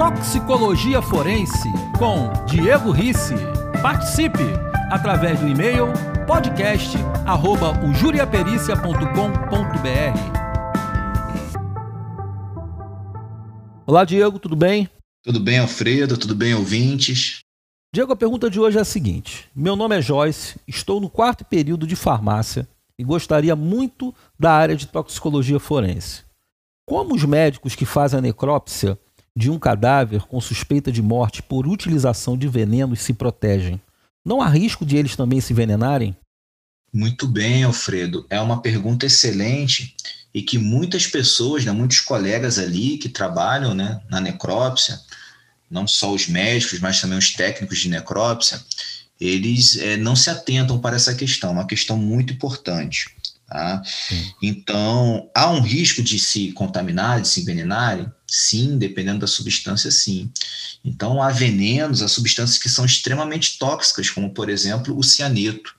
Toxicologia Forense com Diego Risse. Participe através do e-mail podcast@ujuriapericia.com.br. Olá, Diego, tudo bem? Tudo bem, Alfredo? Tudo bem, ouvintes? Diego, a pergunta de hoje é a seguinte: Meu nome é Joyce, estou no quarto período de farmácia e gostaria muito da área de toxicologia forense. Como os médicos que fazem a necrópsia de um cadáver com suspeita de morte por utilização de venenos se protegem? Não há risco de eles também se envenenarem? Muito bem, Alfredo. É uma pergunta excelente e que muitas pessoas, né, muitos colegas ali que trabalham né, na necrópsia, não só os médicos, mas também os técnicos de necrópsia, eles é, não se atentam para essa questão, uma questão muito importante. Tá? Então, há um risco de se contaminar, de se envenenarem? Sim, dependendo da substância, sim. Então, há venenos, há substâncias que são extremamente tóxicas, como, por exemplo, o cianeto.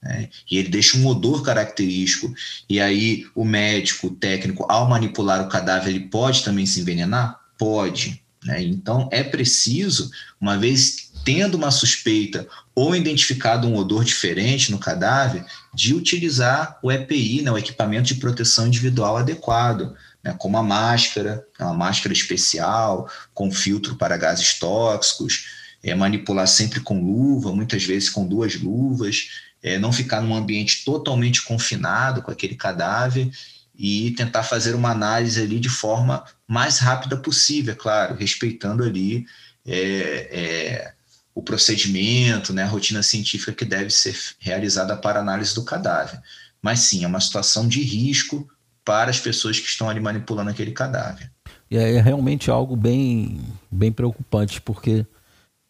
Né? E ele deixa um odor característico. E aí, o médico, o técnico, ao manipular o cadáver, ele pode também se envenenar? Pode. Né? Então, é preciso, uma vez tendo uma suspeita ou identificado um odor diferente no cadáver, de utilizar o EPI, né, o equipamento de proteção individual adequado, né, como a máscara, uma máscara especial, com filtro para gases tóxicos, é, manipular sempre com luva, muitas vezes com duas luvas, é, não ficar num ambiente totalmente confinado com aquele cadáver e tentar fazer uma análise ali de forma mais rápida possível, é claro, respeitando ali é, é, o procedimento, né, a rotina científica que deve ser realizada para análise do cadáver. Mas sim, é uma situação de risco para as pessoas que estão ali manipulando aquele cadáver. E é realmente algo bem, bem preocupante, porque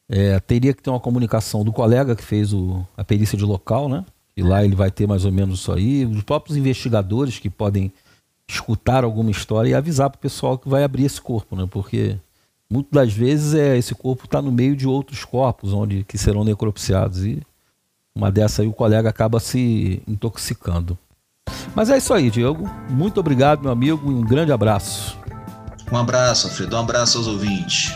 é, teria que ter uma comunicação do colega que fez o, a perícia de local, né? E lá ele vai ter mais ou menos isso aí, os próprios investigadores que podem escutar alguma história e avisar para o pessoal que vai abrir esse corpo, né? Porque muitas das vezes é esse corpo está no meio de outros corpos onde que serão necropsiados e uma dessa aí o colega acaba se intoxicando. Mas é isso aí, Diego. Muito obrigado, meu amigo, e um grande abraço. Um abraço, Alfredo. Um abraço aos ouvintes.